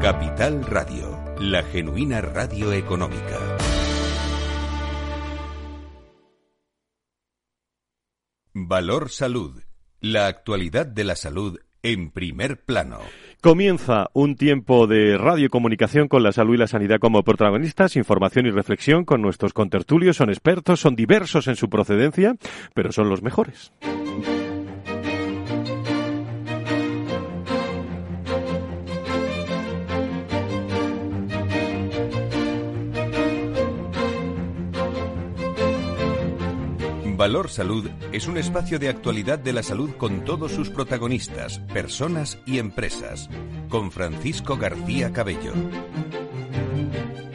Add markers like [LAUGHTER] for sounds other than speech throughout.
Capital Radio, la genuina radio económica. Valor Salud, la actualidad de la salud en primer plano. Comienza un tiempo de radiocomunicación con la salud y la sanidad como protagonistas, información y reflexión con nuestros contertulios. Son expertos, son diversos en su procedencia, pero son los mejores. Valor Salud es un espacio de actualidad de la salud con todos sus protagonistas, personas y empresas. Con Francisco García Cabello.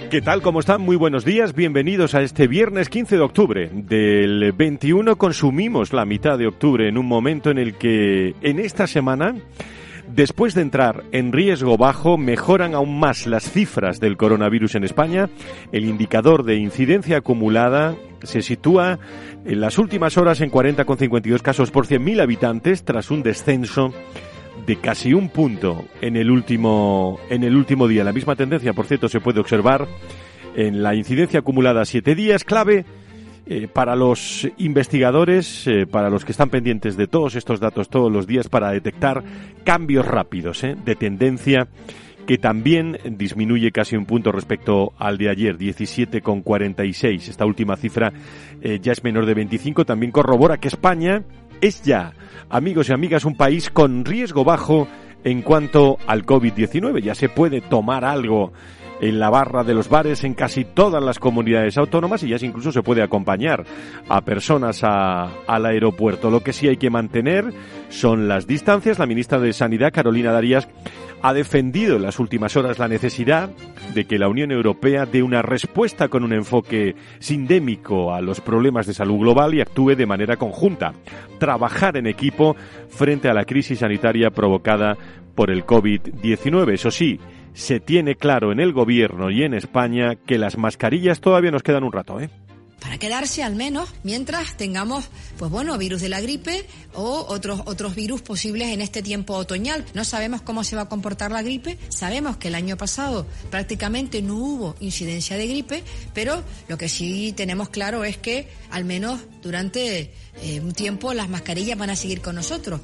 ¿Qué tal? ¿Cómo están? Muy buenos días. Bienvenidos a este viernes 15 de octubre. Del 21 consumimos la mitad de octubre en un momento en el que en esta semana Después de entrar en riesgo bajo, mejoran aún más las cifras del coronavirus en España. El indicador de incidencia acumulada se sitúa en las últimas horas en 40,52 casos por 100.000 habitantes tras un descenso de casi un punto en el último en el último día. La misma tendencia, por cierto, se puede observar en la incidencia acumulada siete días, clave eh, para los investigadores, eh, para los que están pendientes de todos estos datos todos los días para detectar cambios rápidos eh, de tendencia que también disminuye casi un punto respecto al de ayer, 17,46. Esta última cifra ya es menor de 25. También corrobora que España es ya, amigos y amigas, un país con riesgo bajo en cuanto al COVID-19. Ya se puede tomar algo en la barra de los bares en casi todas las comunidades autónomas y ya incluso se puede acompañar a personas al aeropuerto. Lo que sí hay que mantener son las distancias. La ministra de Sanidad, Carolina Darías, ha defendido en las últimas horas la necesidad de que la Unión Europea dé una respuesta con un enfoque sindémico a los problemas de salud global y actúe de manera conjunta. Trabajar en equipo frente a la crisis sanitaria provocada por el COVID-19. Eso sí, se tiene claro en el gobierno y en España que las mascarillas todavía nos quedan un rato, ¿eh? Para quedarse al menos mientras tengamos, pues bueno, virus de la gripe o otros, otros virus posibles en este tiempo otoñal. No sabemos cómo se va a comportar la gripe. Sabemos que el año pasado prácticamente no hubo incidencia de gripe, pero lo que sí tenemos claro es que al menos durante eh, un tiempo las mascarillas van a seguir con nosotros.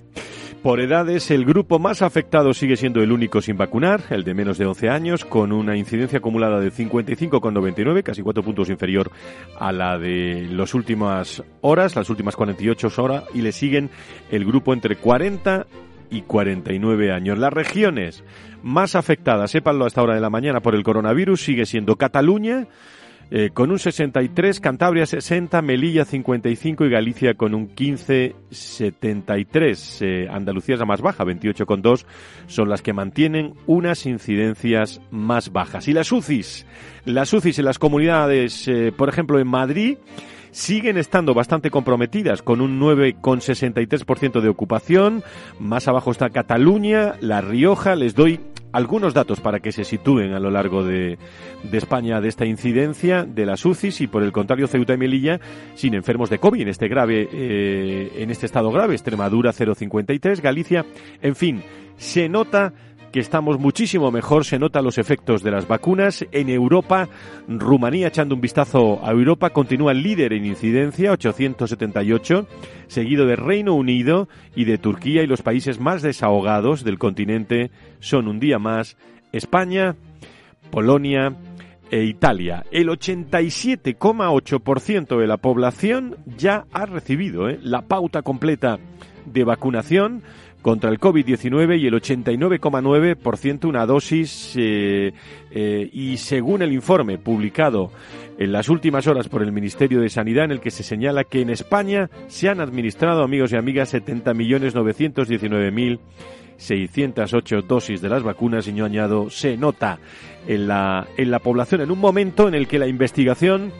Por edades, el grupo más afectado sigue siendo el único sin vacunar, el de menos de 11 años, con una incidencia acumulada de 55,99, casi cuatro puntos inferior a la de las últimas horas, las últimas 48 horas, y le siguen el grupo entre 40 y 49 años. Las regiones más afectadas, sépanlo hasta hora de la mañana, por el coronavirus, sigue siendo Cataluña, eh, con un 63, Cantabria 60, Melilla 55 y Galicia con un 15,73. Eh, Andalucía es la más baja, 28,2, son las que mantienen unas incidencias más bajas. Y las UCIs, las UCIs en las comunidades, eh, por ejemplo en Madrid, siguen estando bastante comprometidas con un 9,63% de ocupación. Más abajo está Cataluña, La Rioja. Les doy algunos datos para que se sitúen a lo largo de, España de esta incidencia de las UCIs y por el contrario Ceuta y Melilla sin enfermos de COVID en este grave eh, en este estado grave. Extremadura 0,53 Galicia en fin se nota que estamos muchísimo mejor, se notan los efectos de las vacunas. En Europa, Rumanía, echando un vistazo a Europa, continúa líder en incidencia, 878, seguido de Reino Unido y de Turquía y los países más desahogados del continente son un día más España, Polonia, e Italia. El 87,8% de la población ya ha recibido ¿eh? la pauta completa de vacunación contra el COVID-19 y el 89,9% una dosis eh, eh, y según el informe publicado en las últimas horas por el Ministerio de Sanidad en el que se señala que en España se han administrado, amigos y amigas, 70.919.608 dosis de las vacunas y yo añado, se nota en la, en la población. En un momento en el que la investigación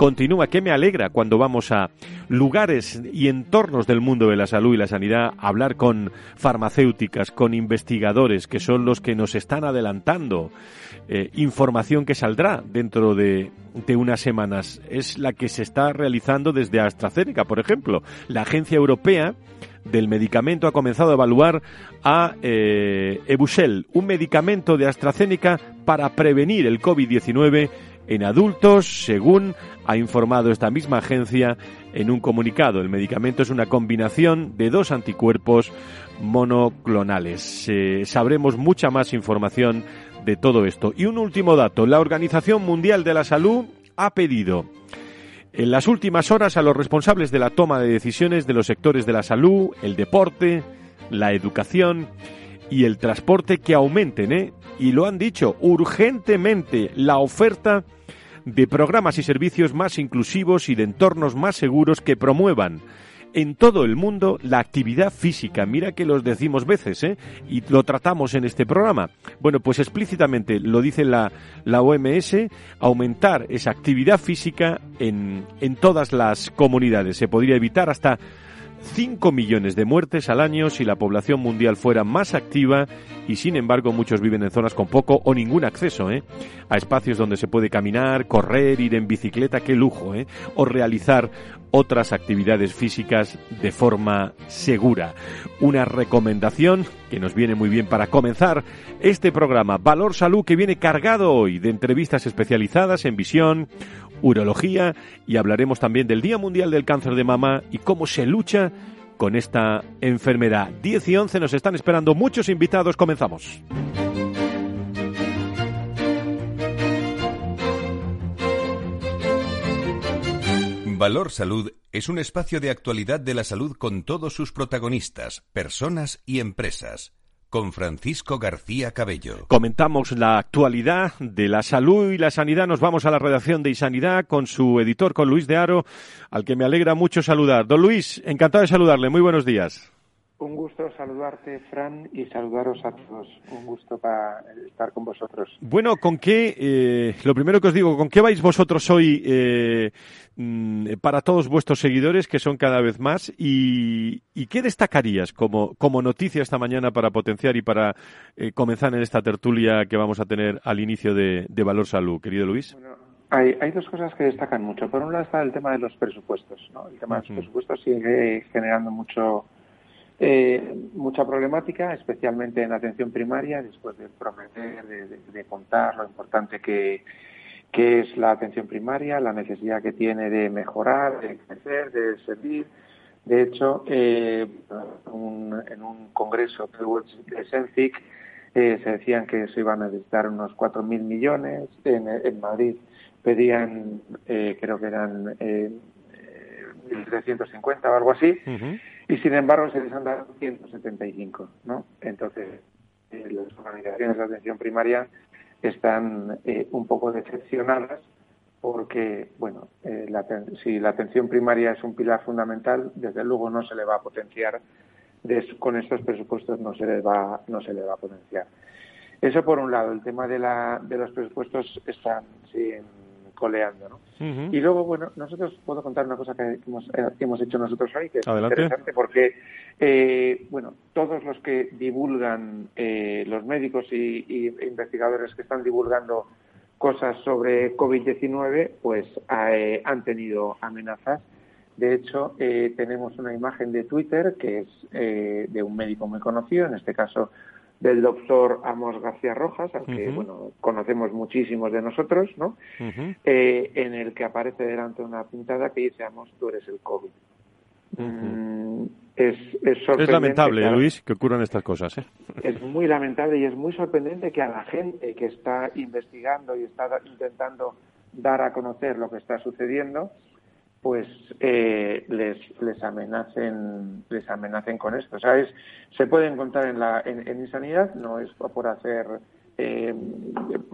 continúa, que me alegra cuando vamos a lugares y entornos del mundo de la salud y la sanidad a hablar con farmacéuticas, con investigadores, que son los que nos están adelantando eh, información que saldrá dentro de, de unas semanas. Es la que se está realizando desde AstraZeneca, por ejemplo. La Agencia Europea del medicamento ha comenzado a evaluar a eh, un medicamento de AstraZeneca para prevenir el COVID-19 en adultos, según ha informado esta misma agencia en un comunicado. El medicamento es una combinación de dos anticuerpos monoclonales. Eh, sabremos mucha más información de todo esto. Y un último dato. La Organización Mundial de la Salud ha pedido en las últimas horas a los responsables de la toma de decisiones de los sectores de la salud, el deporte, la educación y el transporte que aumenten, ¿eh? Y lo han dicho urgentemente la oferta de programas y servicios más inclusivos y de entornos más seguros que promuevan en todo el mundo la actividad física. Mira que los decimos veces, ¿eh? Y lo tratamos en este programa. Bueno, pues explícitamente lo dice la, la OMS, aumentar esa actividad física en, en todas las comunidades. Se podría evitar hasta 5 millones de muertes al año si la población mundial fuera más activa y sin embargo muchos viven en zonas con poco o ningún acceso ¿eh? a espacios donde se puede caminar, correr, ir en bicicleta, qué lujo, ¿eh? o realizar otras actividades físicas de forma segura. Una recomendación que nos viene muy bien para comenzar este programa Valor Salud que viene cargado hoy de entrevistas especializadas en visión, urología y hablaremos también del Día Mundial del Cáncer de Mama y cómo se lucha con esta enfermedad. 10 y 11 nos están esperando muchos invitados. Comenzamos. Valor Salud es un espacio de actualidad de la salud con todos sus protagonistas, personas y empresas con Francisco García Cabello. Comentamos la actualidad de la salud y la sanidad. Nos vamos a la redacción de Isanidad con su editor, con Luis de Aro, al que me alegra mucho saludar. Don Luis, encantado de saludarle. Muy buenos días. Un gusto saludarte, Fran, y saludaros a todos. Un gusto para estar con vosotros. Bueno, ¿con qué, eh, lo primero que os digo, ¿con qué vais vosotros hoy eh, mm, para todos vuestros seguidores, que son cada vez más? ¿Y, qué destacarías como, como noticia esta mañana para potenciar y para eh, comenzar en esta tertulia que vamos a tener al inicio de, Valor Salud, querido Luis? Bueno, hay, hay, dos cosas que destacan mucho. Por un lado está el tema de los presupuestos. ¿no? El tema de los presupuestos sigue generando mucho eh, mucha problemática, especialmente en atención primaria, después de prometer, de, contar lo importante que, es la atención primaria, la necesidad que tiene de mejorar, de crecer, de servir. De hecho, eh, en un congreso de Senfic eh, se decían que se iban a necesitar unos 4.000 millones. En, Madrid pedían, eh, creo que eran 1.350 o algo así y sin embargo se les han dado 175, ¿no? Entonces, eh, las organizaciones de atención primaria están eh, un poco decepcionadas porque, bueno, eh, si la atención primaria es un pilar fundamental, desde luego no se le va a potenciar, con estos presupuestos no se le va, no se le va a potenciar. Eso por un lado, el tema de, la, de los presupuestos están sí, coleando, ¿no? Y luego, bueno, nosotros puedo contar una cosa que hemos, eh, hemos hecho nosotros hoy, que es interesante porque, eh, bueno, todos los que divulgan, eh, los médicos y, investigadores que están divulgando cosas sobre COVID-19, pues han tenido amenazas. De hecho, tenemos una imagen de Twitter que es de un médico muy conocido, en este caso del doctor Amos García Rojas, al que bueno, conocemos muchísimos de nosotros, ¿no? Eh, en el que aparece delante una pintada que dice Amos, tú eres el COVID. Mm, es, es, lamentable, Luis, que ocurran estas cosas. ¿eh? [LAUGHS] Es muy lamentable y es muy sorprendente que a la gente que está investigando y está intentando dar a conocer lo que está sucediendo, pues eh, les, les amenacen les amenacen con esto sabes se puede encontrar en la en, en insanidad no es por hacer eh,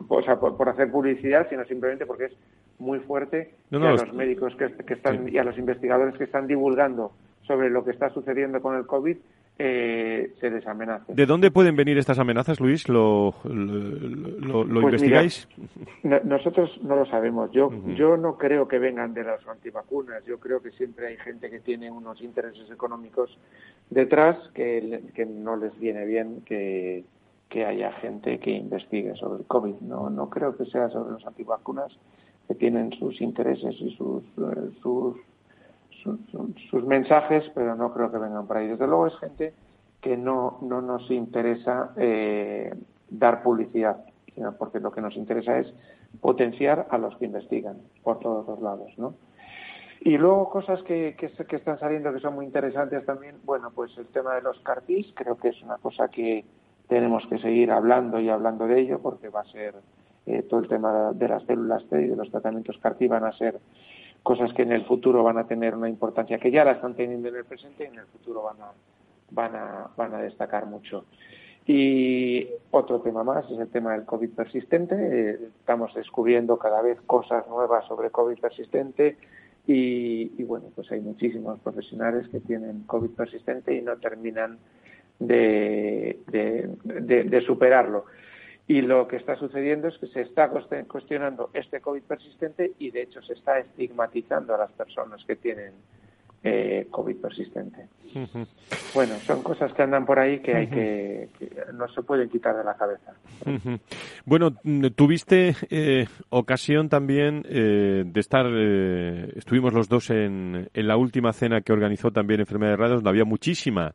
o sea, por, hacer publicidad sino simplemente porque es muy fuerte a los médicos que, que están y a los investigadores que están divulgando sobre lo que está sucediendo con el covid eh, se les amenace. ¿De dónde pueden venir estas amenazas, Luis? ¿Lo, lo, pues investigáis? [LAUGHS] nosotros no lo sabemos. Yo, yo no creo que vengan de las antivacunas. Yo creo que siempre hay gente que tiene unos intereses económicos detrás que, que no les viene bien que, que haya gente que investigue sobre el COVID. No, no creo que sea sobre los antivacunas que tienen sus intereses y sus, sus mensajes, pero no creo que vengan por ahí. Desde luego es gente que no, no nos interesa eh, dar publicidad, sino porque lo que nos interesa es potenciar a los que investigan por todos los lados, ¿no? Y luego cosas que, que, están saliendo que son muy interesantes también, bueno, pues el tema de los CARTIS, creo que es una cosa que tenemos que seguir hablando y hablando de ello porque va a ser eh, todo el tema de las células T y de los tratamientos CAR-T van a ser cosas que en el futuro van a tener una importancia que ya la están teniendo en el presente y en el futuro van a, van a, van a destacar mucho. Y otro tema más es el tema del COVID persistente. Estamos descubriendo cada vez cosas nuevas sobre COVID persistente y, y, bueno, pues hay muchísimos profesionales que tienen COVID persistente y no terminan de, de, de superarlo. Y lo que está sucediendo es que se está cuestionando este COVID persistente y de hecho se está estigmatizando a las personas que tienen eh, COVID persistente. Bueno, son cosas que andan por ahí que hay que, no se pueden quitar de la cabeza. Bueno, tuviste eh, ocasión también eh, de estar, estuvimos los dos en, en la última cena que organizó también Enfermedades Raras, donde había muchísima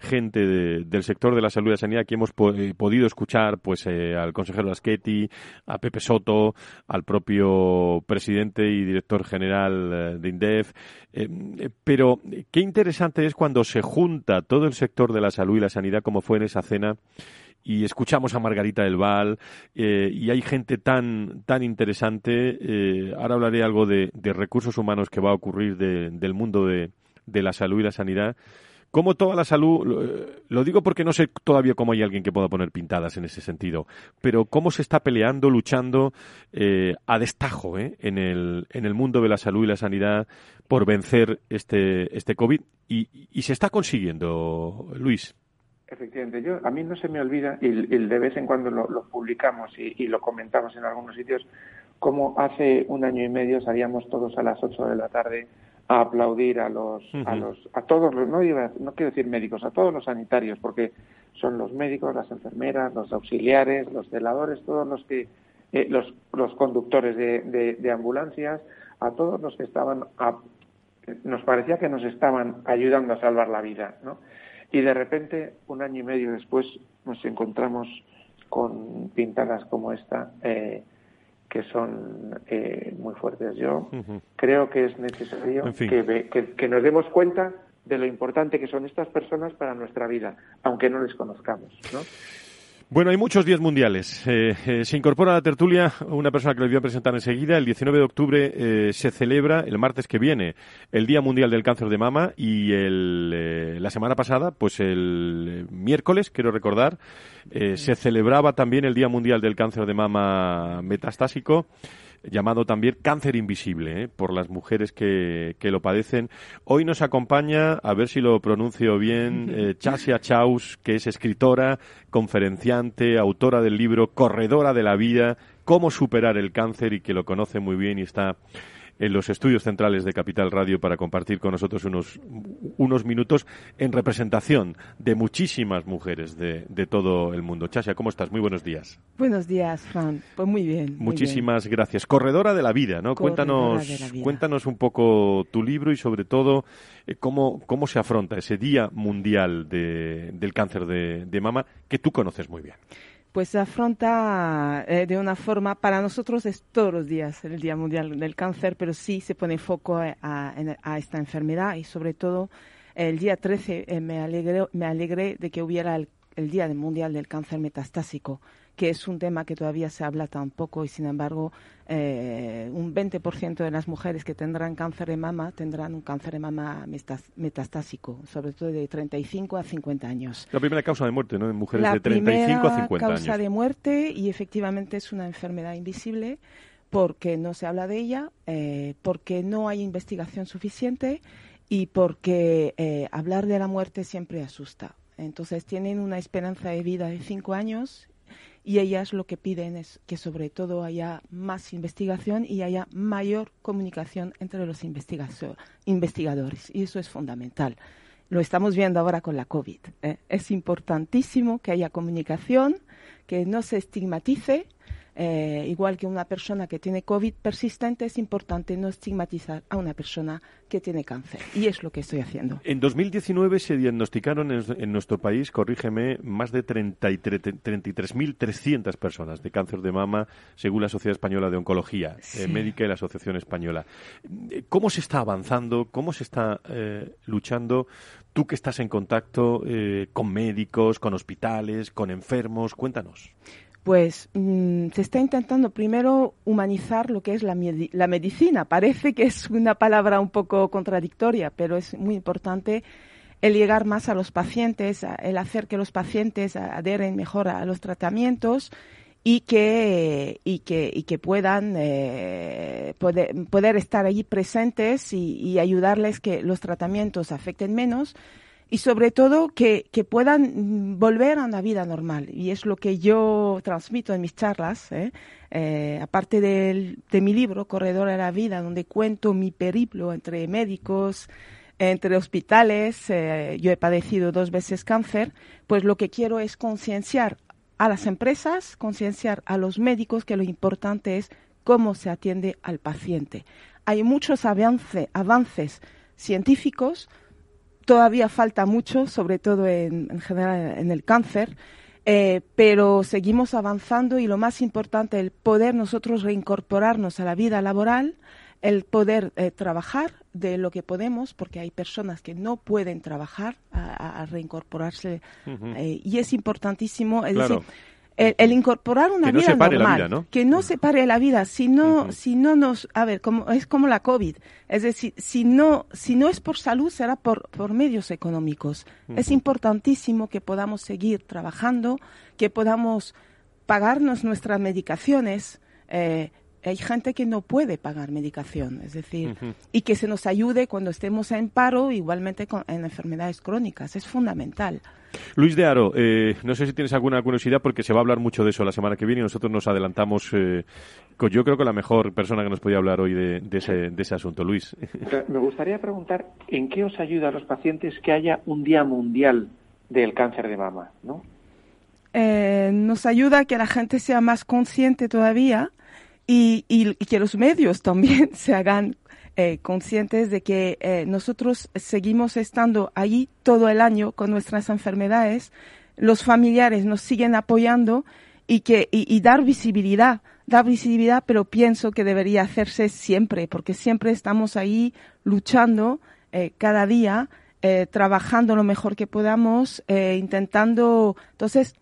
gente del sector de la salud y la sanidad. Aquí hemos eh, podido escuchar pues eh, al consejero Aschetti, a Pepe Soto, al propio presidente y director general eh, de INDEF. pero qué interesante es cuando se junta todo el sector de la salud y la sanidad, como fue en esa cena, y escuchamos a Margarita del Val y hay gente tan tan interesante. ahora hablaré algo de, recursos humanos que va a ocurrir del mundo de, de la salud y la sanidad como toda la salud, eh, lo digo porque no sé todavía cómo hay alguien que pueda poner pintadas en ese sentido, pero cómo se está peleando, luchando eh, a destajo eh, en, el, en el mundo de la salud y la sanidad por vencer este, este COVID y, y se está consiguiendo, Luis. Efectivamente, yo a mí no se me olvida, y, de vez en cuando lo, publicamos y, lo comentamos en algunos sitios, como hace un año y medio salíamos todos a las 8 de la tarde a aplaudir a los, a los, a todos los, no, no quiero decir médicos, a todos los sanitarios, porque son los médicos, las enfermeras, los auxiliares, los celadores, todos los que, eh, los, los conductores de, de, ambulancias, a todos los que estaban, nos parecía que nos estaban ayudando a salvar la vida, ¿no? Y de repente, un año y medio después, nos encontramos con pintadas como esta, eh, que son eh, muy fuertes. Yo creo que es necesario que, que, nos demos cuenta de lo importante que son estas personas para nuestra vida, aunque no les conozcamos. ¿no? Bueno, hay muchos días mundiales. Eh, eh, se incorpora a la tertulia una persona que les voy a presentar enseguida. El 19 de octubre eh, se celebra, el martes que viene, el Día Mundial del Cáncer de Mama y el, la semana pasada, pues el miércoles, quiero recordar, se celebraba también el Día Mundial del Cáncer de Mama Metastásico llamado también cáncer invisible, ¿eh? por las mujeres que, que, lo padecen. Hoy nos acompaña, a ver si lo pronuncio bien, [LAUGHS] eh, Chasia Chaus, que es escritora, conferenciante, autora del libro Corredora de la Vida, cómo superar el cáncer y que lo conoce muy bien y está en los estudios centrales de Capital Radio para compartir con nosotros unos, unos minutos en representación de muchísimas mujeres de, de todo el mundo. Chasia, ¿cómo estás? Muy buenos días. Buenos días, Juan. Pues muy bien. Muchísimas gracias. Corredora de la vida, ¿no? cuéntanos, cuéntanos un poco tu libro y sobre todo eh, cómo, cómo se afronta ese Día Mundial de, del Cáncer de, de Mama que tú conoces muy bien pues afronta eh, de una forma, para nosotros es todos los días el Día Mundial del Cáncer, pero sí se pone foco a, esta enfermedad y sobre todo el día 13 eh, me, alegré, me alegré de que hubiera el, el Día Mundial del Cáncer Metastásico, que es un tema que todavía se habla tan poco y sin embargo eh, un 20% de las mujeres que tendrán cáncer de mama tendrán un cáncer de mama metastásico, sobre todo de 35 a 50 años. La primera causa de muerte, ¿no? En mujeres de 35 a 50 años. La causa de muerte y efectivamente es una enfermedad invisible porque no se habla de ella, eh, porque no hay investigación suficiente y porque eh, hablar de la muerte siempre asusta. Entonces tienen una esperanza de vida de cinco años y ellas lo que piden es que sobre todo haya más investigación y haya mayor comunicación entre los investigadores y eso es fundamental. Lo estamos viendo ahora con la COVID. ¿eh? Es importantísimo que haya comunicación, que no se estigmatice eh, igual que una persona que tiene COVID persistente, es importante no estigmatizar a una persona que tiene cáncer. Y es lo que estoy haciendo. En 2019 se diagnosticaron en, nuestro país, corrígeme, más de 33.300 personas de cáncer de mama, según la Sociedad Española de Oncología eh, Médica y la Asociación Española. ¿Cómo se está avanzando? ¿Cómo se está eh, luchando? Tú que estás en contacto con médicos, con hospitales, con enfermos, cuéntanos pues mm, se está intentando primero humanizar lo que es la, medicina. Parece que es una palabra un poco contradictoria, pero es muy importante el llegar más a los pacientes, el hacer que los pacientes adheren mejor a los tratamientos y que, y que, y que puedan eh, poder, poder, estar allí presentes y, y ayudarles que los tratamientos afecten menos y sobre todo que, que, puedan volver a una vida normal. Y es lo que yo transmito en mis charlas, ¿eh? Eh, aparte de, de mi libro, Corredor a la Vida, donde cuento mi periplo entre médicos, entre hospitales, eh, yo he padecido dos veces cáncer, pues lo que quiero es concienciar a las empresas, concienciar a los médicos que lo importante es cómo se atiende al paciente. Hay muchos avance, avances científicos, todavía falta mucho, sobre todo en, general en el cáncer, eh, pero seguimos avanzando y lo más importante, el poder nosotros reincorporarnos a la vida laboral, el poder eh, trabajar de lo que podemos, porque hay personas que no pueden trabajar a, reincorporarse eh, y es importantísimo, es decir, el, incorporar una vida normal, que no se pare la vida, si no, si no nos, a ver, como, es como la COVID, es decir, si no, si no es por salud, será por, por medios económicos. Es importantísimo que podamos seguir trabajando, que podamos pagarnos nuestras medicaciones, eh, hay gente que no puede pagar medicación, es decir, y que se nos ayude cuando estemos en paro, igualmente en enfermedades crónicas, es fundamental. Luis de Aro, eh, no sé si tienes alguna curiosidad porque se va a hablar mucho de eso la semana que viene y nosotros nos adelantamos eh, con yo creo que la mejor persona que nos podía hablar hoy de, ese, de ese asunto. Luis. Me gustaría preguntar, ¿en qué os ayuda a los pacientes que haya un Día Mundial del Cáncer de Mama? ¿no? Eh, nos ayuda a que la gente sea más consciente todavía y, y, que los medios [LAUGHS] también se hagan eh, conscientes de que eh, nosotros seguimos estando allí todo el año con nuestras enfermedades, los familiares nos siguen apoyando y que y, dar visibilidad, dar visibilidad, pero pienso que debería hacerse siempre, porque siempre estamos ahí luchando eh, cada día, trabajando lo mejor que podamos, intentando, entonces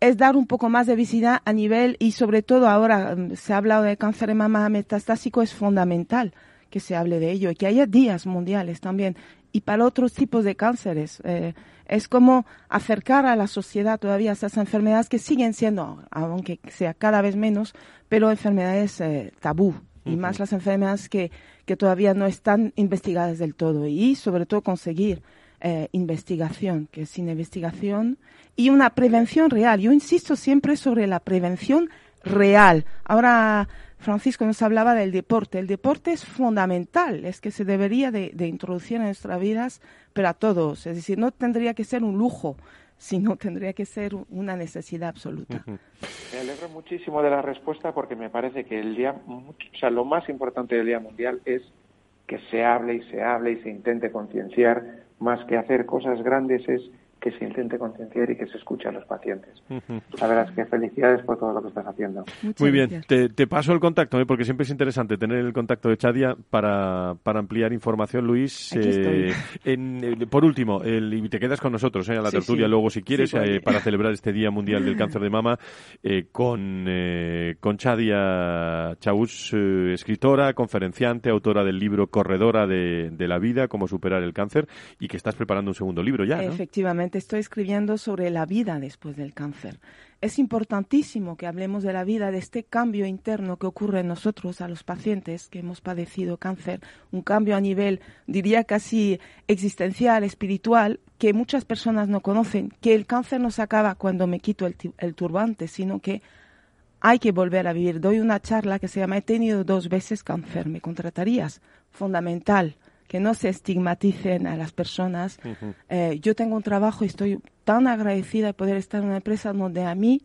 es dar un poco más de visibilidad a nivel y sobre todo ahora mm, se ha hablado de cáncer de mama metastásico, es fundamental que se hable de ello y que haya días mundiales también. Y para otros tipos de cánceres, eh, es como acercar a la sociedad todavía esas enfermedades que siguen siendo, aunque sea cada vez menos, pero enfermedades eh, tabú. Y más las enfermedades que, que todavía no están investigadas del todo. Y sobre todo conseguir eh, investigación, que sin investigación y una prevención real. Yo insisto siempre sobre la prevención real. Ahora Francisco nos hablaba del deporte. El deporte es fundamental, es que se debería de, introducir en nuestras vidas, pero a todos. Es decir, no tendría que ser un lujo, sino tendría que ser una necesidad absoluta. Me alegro muchísimo de la respuesta porque me parece que el día, o sea, lo más importante del Día Mundial es que se hable y se hable y se intente concienciar, más que hacer cosas grandes es que se intente concienciar y que se escuche a los pacientes. La verdad es que felicidades por todo lo que estás haciendo. Muy bien, te, paso el contacto, ¿eh? porque siempre es interesante tener el contacto de Chadia para, para ampliar información, Luis. Eh, eh, por último, el, y te quedas con nosotros a la tertulia luego si quieres para celebrar este Día Mundial del Cáncer de Mama con, con Chadia Chaus, escritora, conferenciante, autora del libro Corredora de, de, la Vida, cómo superar el cáncer, y que estás preparando un segundo libro ya. Efectivamente estoy escribiendo sobre la vida después del cáncer. Es importantísimo que hablemos de la vida, de este cambio interno que ocurre en nosotros, a los pacientes que hemos padecido cáncer, un cambio a nivel, diría casi existencial, espiritual, que muchas personas no conocen, que el cáncer no se acaba cuando me quito el, el turbante, sino que hay que volver a vivir. Doy una charla que se llama He tenido dos veces cáncer, ¿me contratarías? Fundamental que no se estigmaticen a las personas. Eh, yo tengo un trabajo y estoy tan agradecida de poder estar en una empresa donde a mí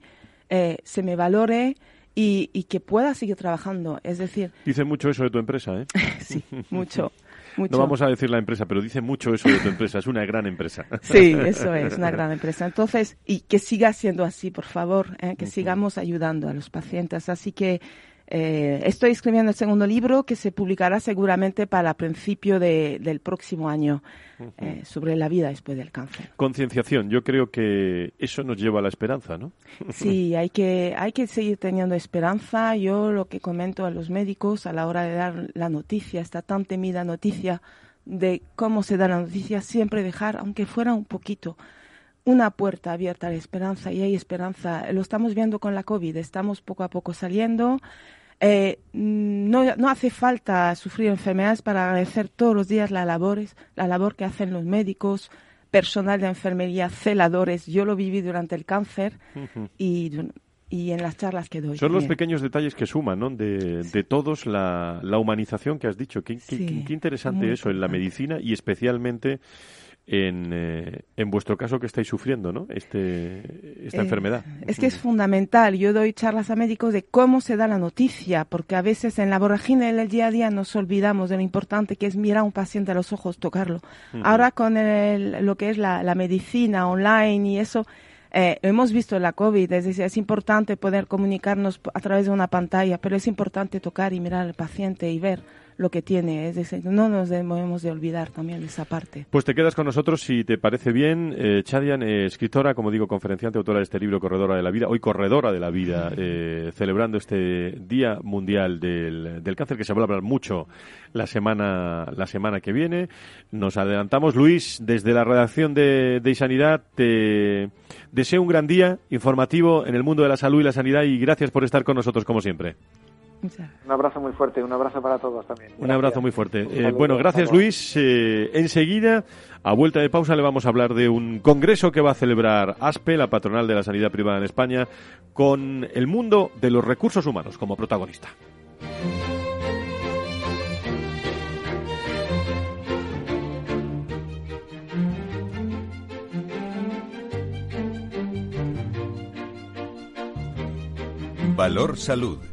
eh, se me valore y, y, que pueda seguir trabajando. Es decir... Dice mucho eso de tu empresa, ¿eh? [LAUGHS] sí, mucho. [LAUGHS] Mucho. No vamos a decir la empresa, pero dice mucho eso de tu empresa. Es una gran empresa. [LAUGHS] Sí, eso es, una gran empresa. Entonces, y que siga siendo así, por favor, ¿eh? que sigamos ayudando a los pacientes. Así que eh, estoy escribiendo el segundo libro que se publicará seguramente para principio de, del próximo año eh, sobre la vida después del cáncer. Concienciación, yo creo que eso nos lleva a la esperanza, ¿no? [LAUGHS] Sí, hay que, hay que seguir teniendo esperanza. Yo lo que comento a los médicos a la hora de dar la noticia, esta tan temida noticia de cómo se da la noticia, siempre dejar, aunque fuera un poquito, una puerta abierta a la esperanza y hay esperanza. Lo estamos viendo con la COVID, estamos poco a poco saliendo. Eh, no, no, hace falta sufrir enfermedades para agradecer todos los días las labores, la labor que hacen los médicos, personal de enfermería, celadores. Yo lo viví durante el cáncer y, y, en las charlas que doy. Son los pequeños detalles que suman, ¿no? De, de todos la, la, humanización que has dicho. Qué, qué, sí, qué interesante eso en la medicina y especialmente en, eh, en vuestro caso que estáis sufriendo, ¿no? Este, esta eh, enfermedad. Es que es fundamental. Yo doy charlas a médicos de cómo se da la noticia, porque a veces en la vorágine del día a día nos olvidamos de lo importante que es mirar a un paciente a los ojos, tocarlo. Uh -huh. Ahora con el, lo que es la, la, medicina online y eso, eh, hemos visto la COVID, es decir, es importante poder comunicarnos a través de una pantalla, pero es importante tocar y mirar al paciente y ver lo que tiene. Es decir, no nos debemos de olvidar también esa parte. Pues te quedas con nosotros, si te parece bien. Eh, Chadian, eh, escritora, como digo, conferenciante, autora de este libro, Corredora de la Vida, hoy corredora de la vida, [LAUGHS] eh, celebrando este Día Mundial del, del, Cáncer, que se va a hablar mucho la semana, la semana que viene. Nos adelantamos. Luis, desde la redacción de, de Sanidad, te deseo un gran día informativo en el mundo de la salud y la sanidad y gracias por estar con nosotros, como siempre. Un abrazo muy fuerte, un abrazo para todos también. Un abrazo muy fuerte. Eh, bueno, gracias Luis. Eh, enseguida, a vuelta de pausa, le vamos a hablar de un congreso que va a celebrar ASPE, la patronal de la sanidad privada en España, con el mundo de los recursos humanos como protagonista. Valor Salud.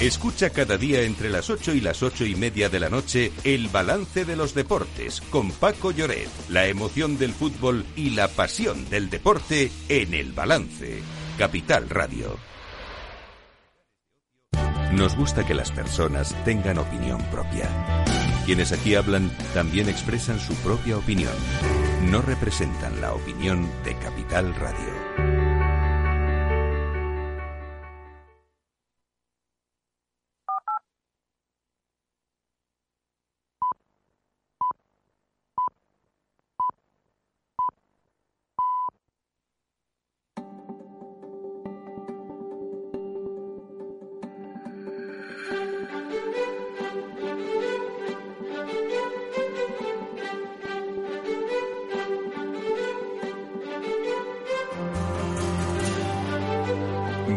Escucha cada día entre las 8 y las ocho y media de la noche el balance de los deportes con Paco Lloret, la emoción del fútbol y la pasión del deporte en el balance. Capital Radio. Nos gusta que las personas tengan opinión propia. Quienes aquí hablan también expresan su propia opinión. No representan la opinión de Capital Radio.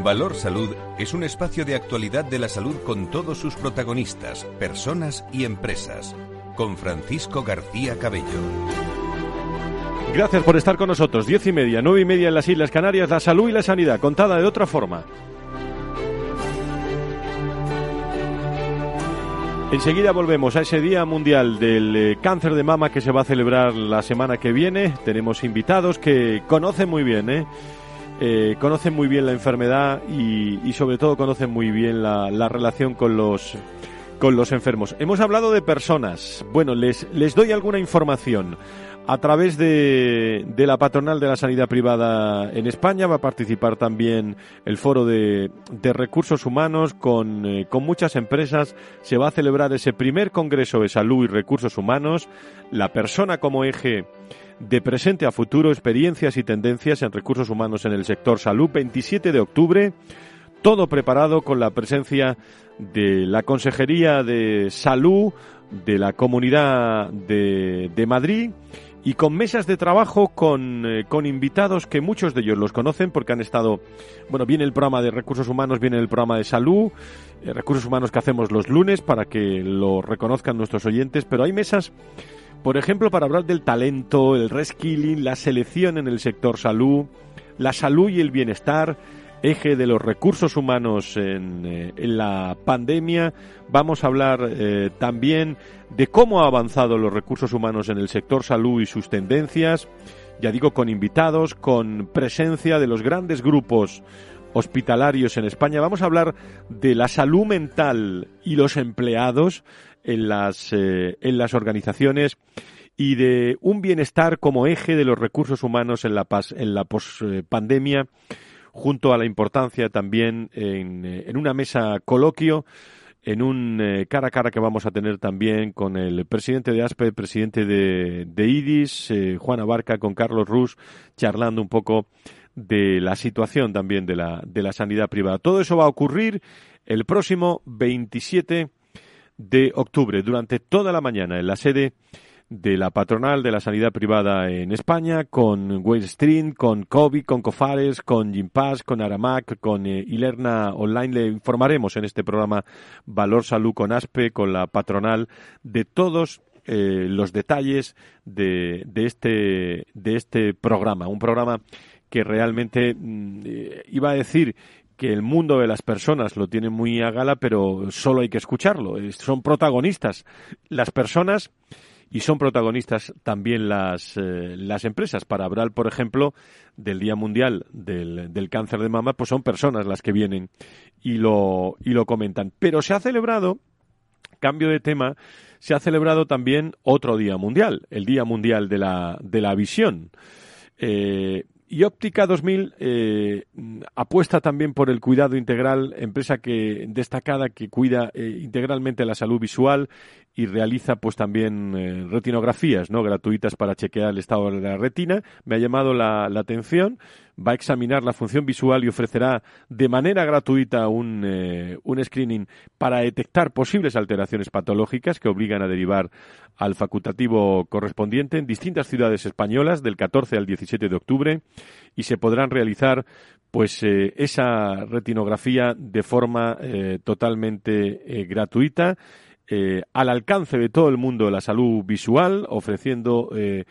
Valor Salud es un espacio de actualidad de la salud con todos sus protagonistas, personas y empresas. Con Francisco García Cabello. Gracias por estar con nosotros. Diez y media, nueve y media en las Islas Canarias, la salud y la sanidad, contada de otra forma. Enseguida volvemos a ese Día Mundial del eh, Cáncer de Mama que se va a celebrar la semana que viene. Tenemos invitados que conocen muy bien, ¿eh? Eh, conocen muy bien la enfermedad y, sobre todo conocen muy bien la, la, relación con los con los enfermos. Hemos hablado de personas. Bueno, les, les doy alguna información. A través de, de, la patronal de la sanidad privada en España va a participar también el foro de, de recursos humanos con, eh, con, muchas empresas. Se va a celebrar ese primer congreso de salud y recursos humanos. La persona como eje de presente a futuro, experiencias y tendencias en recursos humanos en el sector salud. 27 de octubre. Todo preparado con la presencia de la Consejería de Salud de la Comunidad de, de Madrid y con mesas de trabajo con, eh, con, invitados que muchos de ellos los conocen porque han estado, bueno, viene el programa de recursos humanos, viene el programa de salud, eh, recursos humanos que hacemos los lunes para que lo reconozcan nuestros oyentes, pero hay mesas, por ejemplo, para hablar del talento, el reskilling, la selección en el sector salud, la salud y el bienestar, eje de los recursos humanos en, eh, en la pandemia. Vamos a hablar eh, también de cómo ha avanzado los recursos humanos en el sector salud y sus tendencias. Ya digo, con invitados, con presencia de los grandes grupos hospitalarios en España. Vamos a hablar de la salud mental y los empleados en las, eh, en las organizaciones y de un bienestar como eje de los recursos humanos en la, en la pospandemia junto a la importancia también en, eh, en una mesa coloquio en un eh, cara a cara que vamos a tener también con el presidente de ASPE, presidente de, de IDIS, eh, Juan Abarca, con Carlos Rus, charlando un poco de la situación también de la, de la sanidad privada. Todo eso va a ocurrir el próximo 27 de octubre, durante toda la mañana, en la sede de la patronal de la sanidad privada en España, con Wellstream, con COVID, con Cofares, con Gimpass, con Aramac, con eh, Ilerna Online. Le informaremos en este programa Valor Salud con ASPE, con la patronal, de todos eh, los detalles de, de, este, de este programa. Un programa que realmente mm, eh, iba a decir que el mundo de las personas lo tiene muy a gala, pero solo hay que escucharlo. Son protagonistas. Las personas y son protagonistas también las, eh, las empresas. Para hablar, por ejemplo, del Día Mundial del, del, Cáncer de Mama, pues son personas las que vienen y lo, y lo comentan. Pero se ha celebrado, cambio de tema, se ha celebrado también otro Día Mundial, el Día Mundial de la, de la Visión. Eh, y Óptica 2000 eh, apuesta también por el cuidado integral, empresa que destacada que cuida eh, integralmente la salud visual y realiza pues también eh, retinografías no gratuitas para chequear el estado de la retina. Me ha llamado la, atención. Va a examinar la función visual y ofrecerá de manera gratuita un, eh, un screening para detectar posibles alteraciones patológicas que obligan a derivar al facultativo correspondiente en distintas ciudades españolas del 14 al 17 de octubre y se podrán realizar pues eh, esa retinografía de forma totalmente gratuita eh, al alcance de todo el mundo de la salud visual, ofreciendo eh,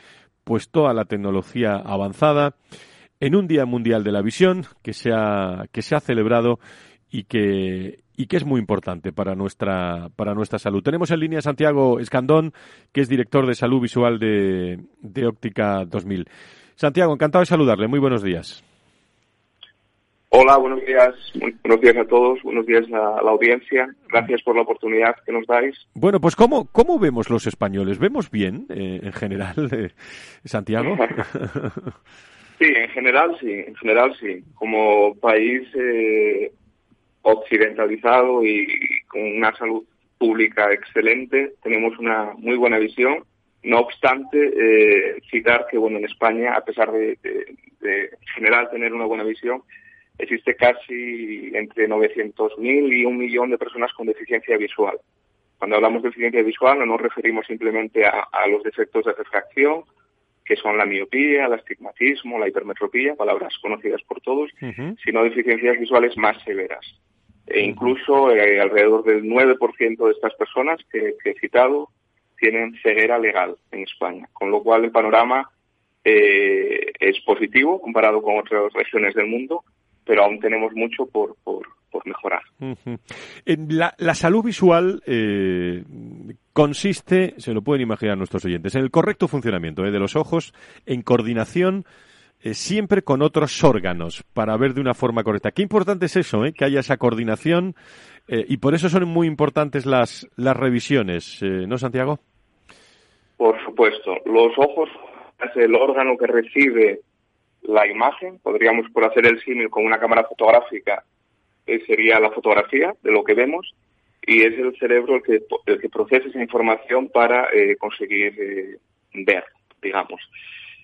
pues toda la tecnología avanzada en un Día Mundial de la Visión que se ha, que se ha celebrado y que, y que es muy importante para nuestra, para nuestra salud. Tenemos en línea Santiago Escandón, que es director de salud visual de, de Óptica 2000. Santiago, encantado de saludarle. Muy buenos días. Hola, buenos días. buenos días a todos, buenos días a la audiencia. Gracias por la oportunidad que nos dais. Bueno, pues ¿cómo, cómo vemos los españoles? ¿Vemos bien eh, en general, eh, Santiago? [LAUGHS] sí, en general sí, en general sí. Como país eh, occidentalizado y con una salud pública excelente, tenemos una muy buena visión. No obstante, citar que bueno en España, a pesar de, de en general tener una buena visión, existe casi entre 900.000 y un millón de personas con deficiencia visual. Cuando hablamos de deficiencia visual no nos referimos simplemente a, los defectos de refracción, que son la miopía, el astigmatismo, la hipermetropía, palabras conocidas por todos, sino deficiencias visuales más severas. E incluso eh, alrededor del 9% de estas personas que, he citado tienen ceguera legal en España, con lo cual el panorama eh, es positivo comparado con otras regiones del mundo, pero aún tenemos mucho por, por, mejorar. la, la, salud visual eh, consiste, se lo pueden imaginar nuestros oyentes, en el correcto funcionamiento de los ojos, en coordinación eh, siempre con otros órganos para ver de una forma correcta. Qué importante es eso, ¿eh? que haya esa coordinación eh, y por eso son muy importantes las, las revisiones, ¿no, Santiago? Por supuesto. Los ojos es el órgano que recibe la imagen. Podríamos, por hacer el símil con una cámara fotográfica, sería la fotografía de lo que vemos y es el cerebro el que, el que procesa esa información para conseguir ver, digamos.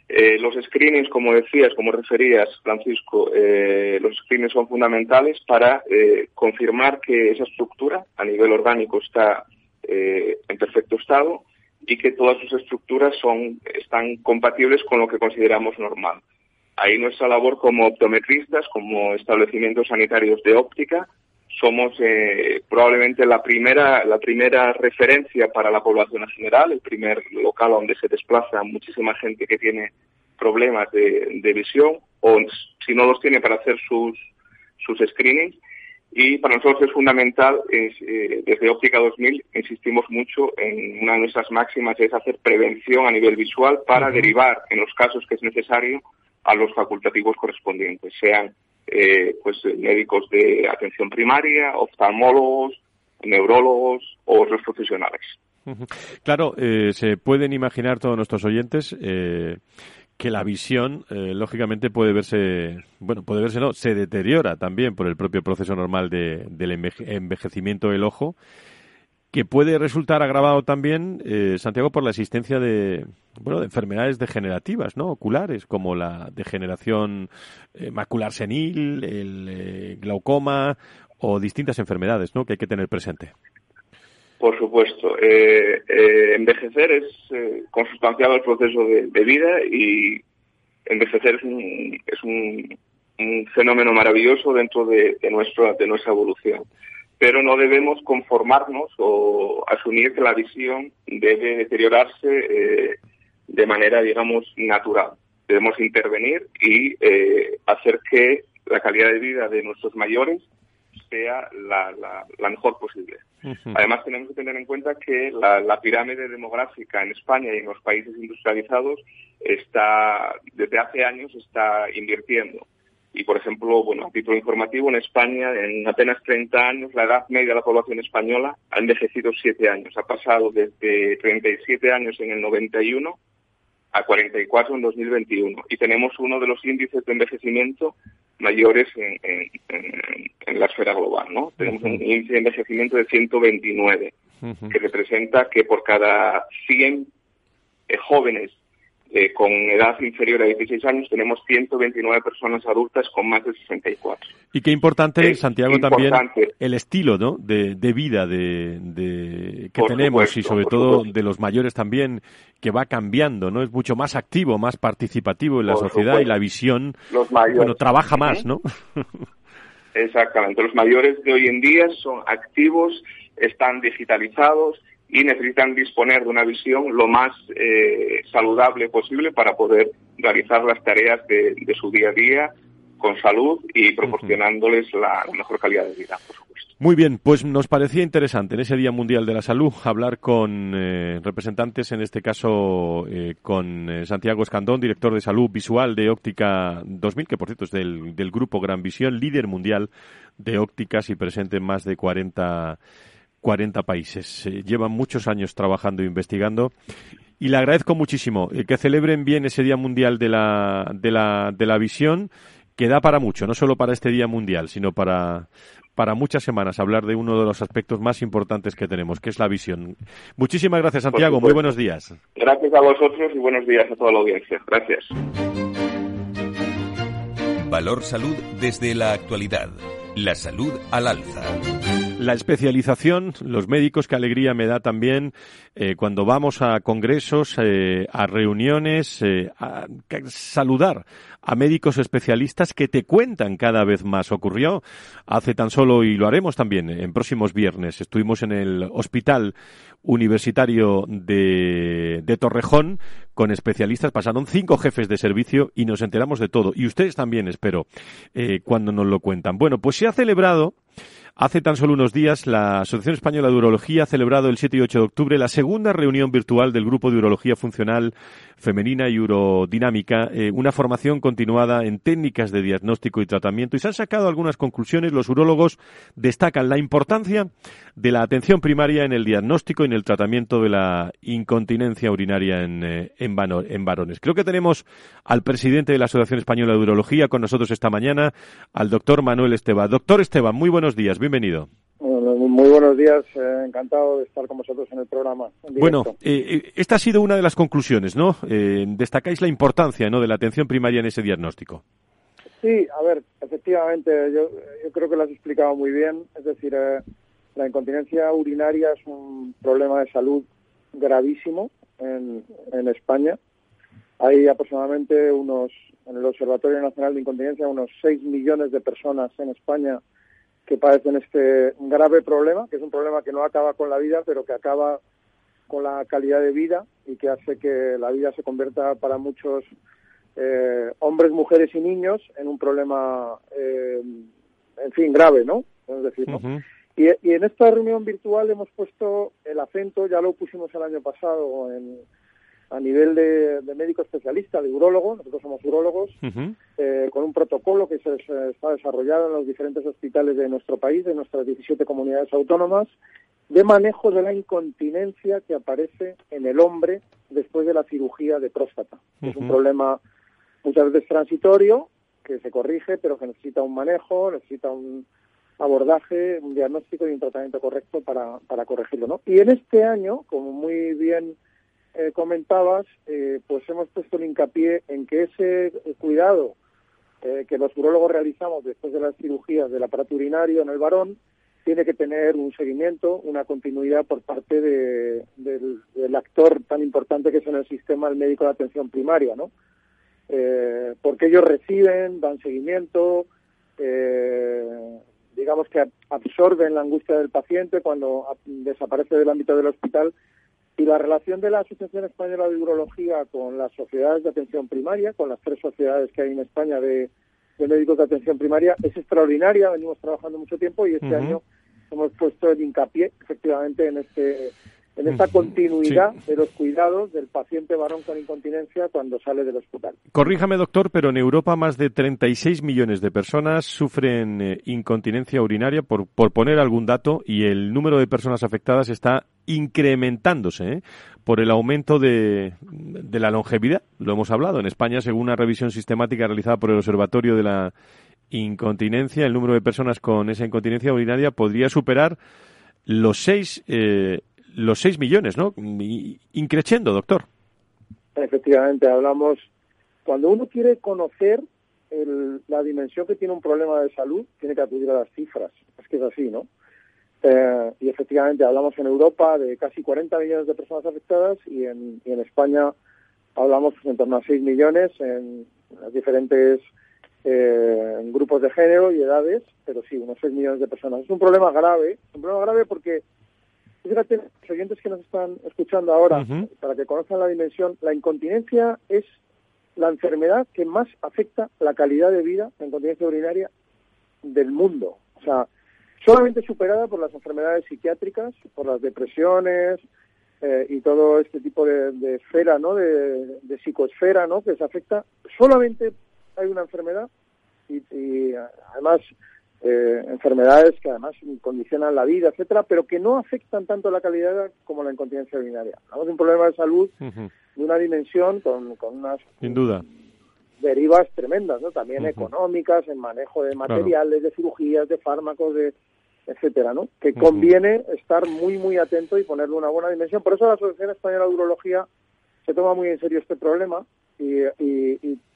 Eh, los screenings, como decías, como referías, Francisco, eh, los screenings son fundamentales para eh, confirmar que esa estructura a nivel orgánico está en perfecto estado y que todas sus estructuras son, están compatibles con lo que consideramos normal. Ahí nuestra labor como optometristas, como establecimientos sanitarios de óptica, somos eh, probablemente la primera, la primera referencia para la población en general, el primer local donde se desplaza muchísima gente que tiene problemas de, visión o si no los tiene para hacer sus, sus screenings. Y para nosotros es fundamental, eh, desde Óptica 2000 insistimos mucho en una de nuestras máximas, es hacer prevención a nivel visual para derivar, en los casos que es necesario, a los facultativos correspondientes, sean eh, pues médicos de atención primaria, oftalmólogos, neurólogos o otros profesionales. Claro, eh, se pueden imaginar todos nuestros oyentes eh, que la visión, lógicamente, puede verse, bueno, puede verse no, se deteriora también por el propio proceso normal de, del envejecimiento del ojo que puede resultar agravado también, eh, Santiago, por la existencia de, bueno, de enfermedades degenerativas, ¿no? Oculares, como la degeneración eh, macular senil, el eh, glaucoma o distintas enfermedades, ¿no? Que hay que tener presente. Por supuesto. envejecer es consustancial al proceso de, vida y envejecer es un, es un, fenómeno maravilloso dentro de, de, de nuestra evolución pero no debemos conformarnos o asumir que la visión debe deteriorarse eh, de manera, digamos, natural. Debemos intervenir y eh, hacer que la calidad de vida de nuestros mayores sea la, mejor posible. Además, tenemos que tener en cuenta que la, la, pirámide demográfica en España y en los países industrializados está, desde hace años, está invirtiendo. Y, por ejemplo, bueno, a título informativo, en España, en apenas 30 años, la edad media de la población española ha envejecido 7 años. Ha pasado desde 37 años en el 91 a 44 en 2021. Y tenemos uno de los índices de envejecimiento mayores en, la esfera global, ¿no? Tenemos un índice de envejecimiento de 129, que representa que por cada 100 eh, jóvenes eh, con edad inferior a 16 años tenemos 129 personas adultas con más de 64. Y qué importante, Santiago, también el estilo ¿no? de, vida de, que tenemos y sobre todo de los mayores también, que va cambiando, ¿no? Es mucho más activo, más participativo en la sociedad y la visión, bueno, trabaja más, ¿no? Exactamente. Los mayores de hoy en día son activos, están digitalizados y necesitan disponer de una visión lo más eh, saludable posible para poder realizar las tareas de, su día a día con salud y proporcionándoles la, mejor calidad de vida, por supuesto. Muy bien, pues nos parecía interesante en ese Día Mundial de la Salud hablar con eh, representantes, en este caso eh, con Santiago Escandón, director de salud visual de Óptica 2000, que por cierto es del, del grupo Gran Visión, líder mundial de ópticas y presente en más de 40 40 países. llevan muchos años trabajando e investigando y le agradezco muchísimo eh, que celebren bien ese Día Mundial de la, de la, de la Visión, que da para mucho, no solo para este Día Mundial, sino para, para muchas semanas hablar de uno de los aspectos más importantes que tenemos, que es la visión. Muchísimas gracias, Santiago. Muy buenos días. Gracias a vosotros y buenos días a toda la audiencia. Gracias. Valor Salud desde la actualidad. La salud al alza. La especialización, los médicos, qué alegría me da también eh, cuando vamos a congresos, eh, a reuniones, eh, a, saludar a médicos especialistas que te cuentan cada vez más. Ocurrió hace tan solo, y lo haremos también en próximos viernes, estuvimos en el Hospital Universitario de, de Torrejón con especialistas, pasaron cinco jefes de servicio y nos enteramos de todo. Y ustedes también, espero, cuando nos lo cuentan. Bueno, pues se ha celebrado Hace tan solo unos días, la Asociación Española de Urología ha celebrado el 7 y 8 de octubre la segunda reunión virtual del Grupo de Urología Funcional Femenina y Urodinámica, eh, una formación continuada en técnicas de diagnóstico y tratamiento. Y se han sacado algunas conclusiones. Los urólogos destacan la importancia de la atención primaria en el diagnóstico y en el tratamiento de la incontinencia urinaria en, eh, en, en varones. Creo que tenemos al presidente de la Asociación Española de Urología con nosotros esta mañana, al doctor Manuel Esteban. Doctor Esteban, muy buenos días bienvenido. muy buenos días, eh, encantado de estar con vosotros en el programa. bueno, eh, eh, esta ha sido una de las conclusiones, ¿no? destacáis la importancia ¿no? de la atención primaria en ese diagnóstico. Sí, a ver, efectivamente, yo, creo que lo has explicado muy bien. Es decir, la incontinencia urinaria es un problema de salud gravísimo en, en España. Hay aproximadamente unos, en el Observatorio Nacional de Incontinencia, unos 6 millones de personas en España que padecen este grave problema, que es un problema que no acaba con la vida, pero que acaba con la calidad de vida y que hace que la vida se convierta para muchos eh, hombres, mujeres y niños en un problema, eh, en fin, grave, ¿no? Es decir, y, y, en esta reunión virtual hemos puesto el acento, ya lo pusimos el año pasado en, a nivel de, médico especialista, de urólogo, nosotros somos urólogos, eh, con un protocolo que se, está desarrollado en los diferentes hospitales de nuestro país, de nuestras 17 comunidades autónomas, de manejo de la incontinencia que aparece en el hombre después de la cirugía de próstata. Es un problema muchas veces transitorio, que se corrige, pero que necesita un manejo, necesita un abordaje, un diagnóstico y un tratamiento correcto para, para corregirlo. ¿no? Y en este año, como muy bien eh, comentabas, eh, pues hemos puesto el hincapié en que ese cuidado eh, que los urólogos realizamos después de las cirugías del aparato urinario en el varón tiene que tener un seguimiento, una continuidad por parte de, del, actor tan importante que es en el sistema el médico de atención primaria, ¿no? porque ellos reciben, dan seguimiento, digamos que absorben la angustia del paciente cuando desaparece del ámbito del hospital y la relación de la Asociación Española de Urología con las sociedades de atención primaria, con las tres sociedades que hay en España de, médicos de atención primaria, es extraordinaria. Venimos trabajando mucho tiempo y este año hemos puesto el hincapié efectivamente en este en esta continuidad de los cuidados del paciente varón con incontinencia cuando sale del hospital. Corríjame, doctor, pero en Europa más de 36 millones de personas sufren eh, incontinencia urinaria, por, por poner algún dato, y el número de personas afectadas está incrementándose ¿eh? por el aumento de, de la longevidad. Lo hemos hablado. En España, según una revisión sistemática realizada por el Observatorio de la Incontinencia, el número de personas con esa incontinencia urinaria podría superar los seis eh, los 6 millones, ¿no? Increciendo, doctor. Efectivamente, hablamos, cuando uno quiere conocer la dimensión que tiene un problema de salud, tiene que acudir a las cifras. Es que es así, ¿no? Eh, y efectivamente hablamos en Europa de casi 40 millones de personas afectadas y en, España hablamos en torno a 6 millones en las diferentes eh, grupos de género y edades, pero sí, unos 6 millones de personas. Es un problema grave, un problema grave porque Fíjate, los oyentes que nos están escuchando ahora, para que conozcan la dimensión, la incontinencia es la enfermedad que más afecta la calidad de vida, la incontinencia urinaria, del mundo. O sea, solamente superada por las enfermedades psiquiátricas, por las depresiones eh, y todo este tipo de, esfera, ¿no? De, psicoesfera, ¿no? Que se afecta. Solamente hay una enfermedad y, y además eh, enfermedades que además condicionan la vida, etcétera, pero que no afectan tanto la calidad como la incontinencia urinaria. Hablamos de un problema de salud de una dimensión con, con unas Sin duda. derivas tremendas, ¿no? También económicas, en manejo de materiales, de cirugías, de fármacos, de etcétera, ¿no? Que conviene estar muy, muy atento y ponerle una buena dimensión. Por eso la Asociación Española de Urología se toma muy en serio este problema y,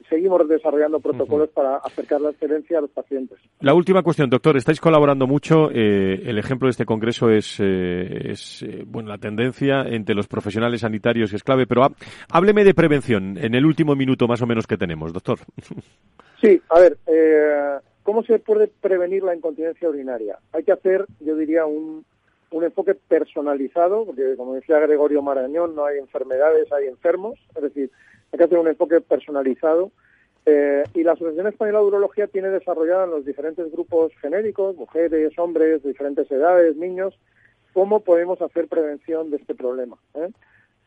seguimos desarrollando protocolos para acercar la excelencia a los pacientes. La última cuestión, doctor. Estáis colaborando mucho. Eh, el ejemplo de este congreso es, eh, es eh, bueno, la tendencia entre los profesionales sanitarios es clave, pero hábleme de prevención en el último minuto más o menos que tenemos, doctor. [LAUGHS] Sí, a ver, ¿cómo se puede prevenir la incontinencia urinaria? Hay que hacer, yo diría, un, un enfoque personalizado, porque como decía Gregorio Marañón, no hay enfermedades, hay enfermos, es decir, hay que hacer un enfoque personalizado. Eh, y la Asociación Española de Urología tiene desarrollado en los diferentes grupos genéricos, mujeres, hombres, diferentes edades, niños, cómo podemos hacer prevención de este problema. ¿eh?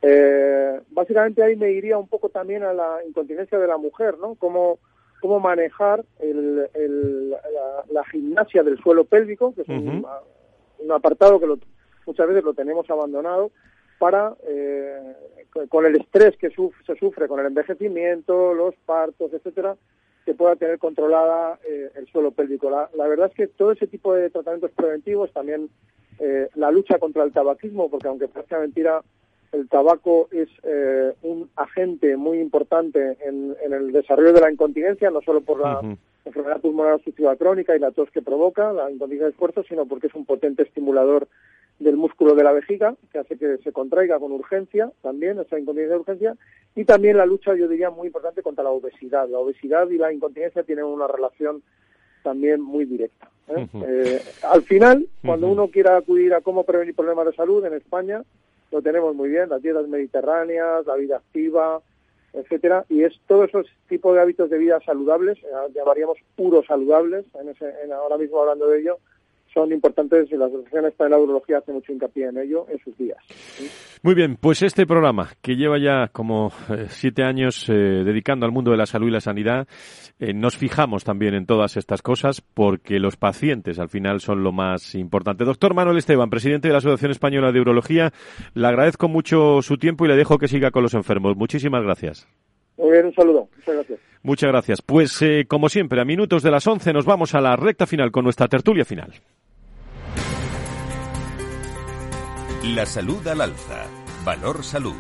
Eh, básicamente ahí me iría un poco también a la incontinencia de la mujer, ¿no? Cómo, cómo manejar el, la, gimnasia del suelo pélvico, que es un, un apartado que muchas veces lo tenemos abandonado para, eh, con el estrés que se sufre con el envejecimiento, los partos, etcétera, que pueda tener controlada eh, el suelo pélvico. La, verdad es que todo ese tipo de tratamientos preventivos, también eh, la lucha contra el tabaquismo, porque aunque parezca mentira, el tabaco es un agente muy importante en, el desarrollo de la incontinencia, no solo por la enfermedad pulmonar obstructiva crónica y la tos que provoca, la incontinencia de esfuerzo, sino porque es un potente estimulador del músculo de la vejiga, que hace que se contraiga con urgencia, también esa incontinencia de urgencia, y también la lucha, yo diría, muy importante contra la obesidad. La obesidad y la incontinencia tienen una relación también muy directa. ¿eh? Eh, al final, cuando uno quiera acudir a cómo prevenir problemas de salud en España, lo tenemos muy bien, las dietas mediterráneas, la vida activa, etcétera, y es todos esos tipos de hábitos de vida saludables, eh, llamaríamos puros saludables, en ese, en ahora mismo hablando de ello, son importantes y la Asociación Española de Urología hace mucho hincapié en ello en sus días. Muy bien, pues este programa que lleva ya como eh, siete años eh, dedicando al mundo de la salud y la sanidad, nos fijamos también en todas estas cosas porque los pacientes al final son lo más importante. Doctor Manuel Esteban, presidente de la Asociación Española de Urología, le agradezco mucho su tiempo y le dejo que siga con los enfermos. Muchísimas gracias. Muy bien, un saludo. Muchas gracias. Muchas gracias. Pues eh, como siempre, a minutos de las 11 nos vamos a la recta final con nuestra tertulia final. La salud al alza. Valor salud.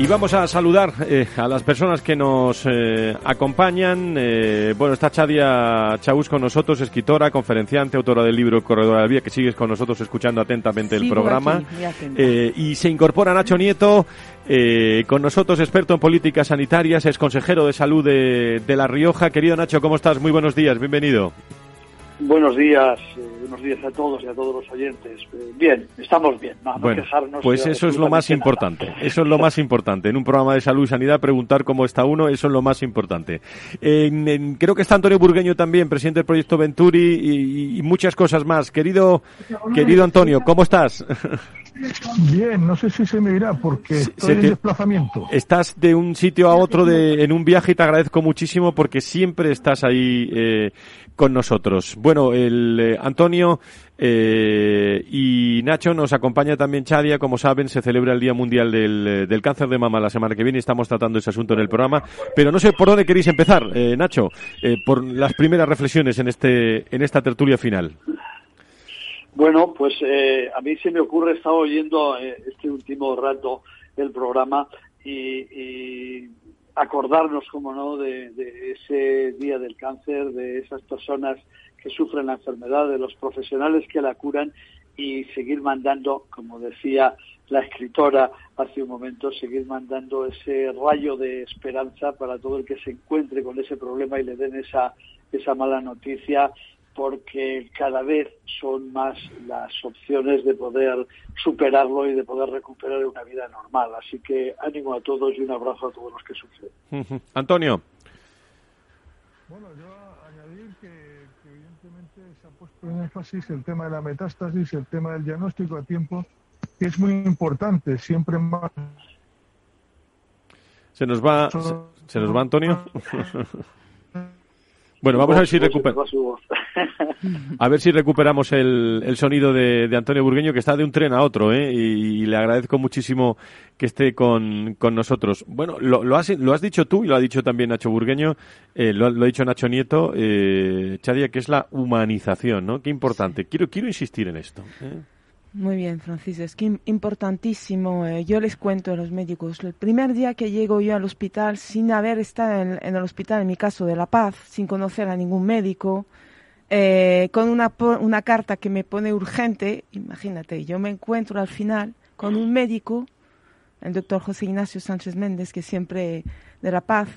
Y vamos a saludar eh, a las personas que nos eh, acompañan. Eh, bueno, está Chadia Chaus con nosotros, escritora, conferenciante, autora del libro Corredora de la Vía, que sigues con nosotros escuchando atentamente el programa. y se incorpora Nacho Nieto, con nosotros, experto en políticas sanitarias, es consejero de salud de, de La Rioja. Querido Nacho, ¿cómo estás? Muy buenos días, bienvenido. Buenos días, eh, buenos días a todos y a todos los oyentes. Eh, bien, estamos bien, no, bueno, quejarnos. Pues eso es lo más importante, eso es lo más importante. En un programa de salud y sanidad preguntar cómo está uno, eso es lo más importante. creo que está Antonio Burgueño también, presidente del proyecto Venturi y, muchas cosas más. Querido, querido Antonio, ¿cómo estás? Bien, no sé si se me irá porque estoy en desplazamiento. Estás de un sitio a otro de, en un viaje y te agradezco muchísimo porque siempre estás ahí eh, con nosotros. Bueno, el eh, Antonio eh, y Nacho nos acompaña también Chadia. Como saben, se celebra el Día Mundial del, del, Cáncer de Mama la semana que viene y estamos tratando ese asunto en el programa. Pero no sé por dónde queréis empezar, Nacho, por las primeras reflexiones en, este, en esta tertulia final. Bueno, pues eh, a mí se me ocurre, he estado oyendo eh, este último rato el programa y, acordarnos, como no, de, ese día del cáncer, de esas personas que sufren la enfermedad, de los profesionales que la curan y seguir mandando, como decía la escritora hace un momento, seguir mandando ese rayo de esperanza para todo el que se encuentre con ese problema y le den esa, esa mala noticia porque cada vez son más las opciones de poder superarlo y de poder recuperar una vida normal. Así que ánimo a todos y un abrazo a todos los que sufren. Antonio. Bueno, yo añadir que, evidentemente se ha puesto en énfasis el tema de la metástasis, el tema del diagnóstico a tiempo, que es muy importante, siempre más. Se nos va, se nos va Antonio. [LAUGHS] Bueno, vamos a ver si recuperamos. [LAUGHS] a ver si recuperamos el, el sonido de, Antonio Burgueño, que está de un tren a otro, ¿eh? y, le agradezco muchísimo que esté con, con nosotros. Bueno, lo, lo, has, lo has dicho tú y lo ha dicho también Nacho Burgueño, eh, lo, lo, ha dicho Nacho Nieto, eh, Chadia, que es la humanización, ¿no? Qué importante. Quiero, quiero insistir en esto. ¿eh? Muy bien, Francisco, es que importantísimo. Eh, yo les cuento a los médicos, el primer día que llego yo al hospital, sin haber estado en, el hospital, en mi caso de La Paz, sin conocer a ningún médico, eh, con una, una carta que me pone urgente, imagínate, yo me encuentro al final con un médico, el doctor José Ignacio Sánchez Méndez, que siempre de La Paz,